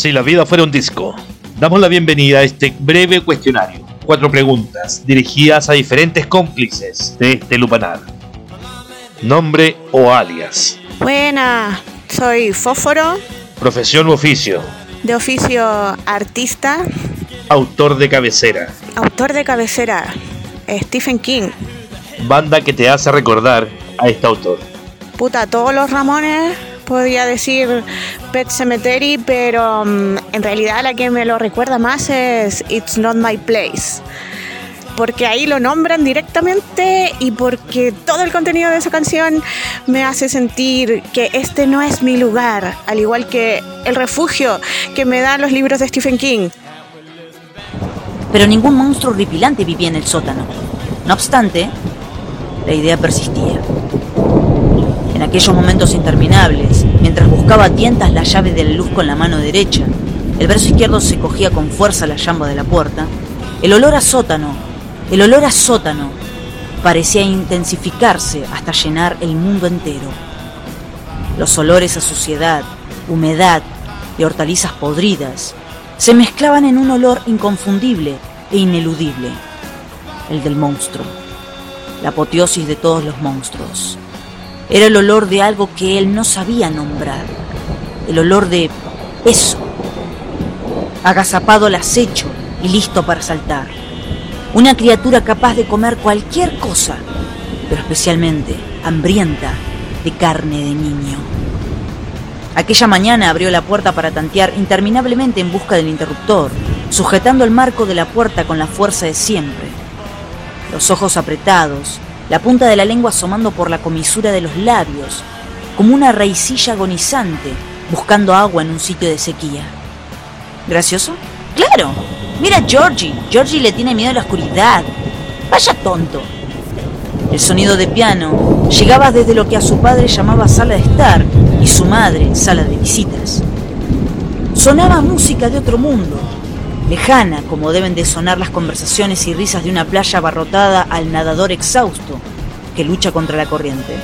Si la vida fuera un disco, damos la bienvenida a este breve cuestionario. Cuatro preguntas dirigidas a diferentes cómplices de este lupanar. Nombre o alias. Buena, soy Fósforo. Profesión u oficio. De oficio artista. Autor de cabecera. Autor de cabecera. Stephen King. Banda que te hace recordar a este autor. Puta, todos los Ramones podría decir Pet Cemetery, pero um, en realidad la que me lo recuerda más es It's Not My Place. Porque ahí lo nombran directamente y porque todo el contenido de esa canción me hace sentir que este no es mi lugar, al igual que el refugio que me dan los libros de Stephen King. Pero ningún monstruo horripilante vivía en el sótano. No obstante, la idea persistía. En aquellos momentos interminables, mientras buscaba a tientas la llave de la luz con la mano derecha, el brazo izquierdo se cogía con fuerza la llamba de la puerta, el olor a sótano, el olor a sótano, parecía intensificarse hasta llenar el mundo entero. Los olores a suciedad, humedad y hortalizas podridas se mezclaban en un olor inconfundible e ineludible, el del monstruo, la apoteosis de todos los monstruos. Era el olor de algo que él no sabía nombrar. El olor de eso. Agazapado al acecho y listo para saltar. Una criatura capaz de comer cualquier cosa, pero especialmente hambrienta de carne de niño. Aquella mañana abrió la puerta para tantear interminablemente en busca del interruptor, sujetando el marco de la puerta con la fuerza de siempre. Los ojos apretados, la punta de la lengua asomando por la comisura de los labios, como una raicilla agonizante buscando agua en un sitio de sequía. ¿Gracioso? ¡Claro! Mira a Georgie. Georgie le tiene miedo a la oscuridad. Vaya tonto. El sonido de piano llegaba desde lo que a su padre llamaba sala de estar y su madre sala de visitas. Sonaba música de otro mundo, lejana como deben de sonar las conversaciones y risas de una playa abarrotada al nadador exhausto que lucha contra la corriente.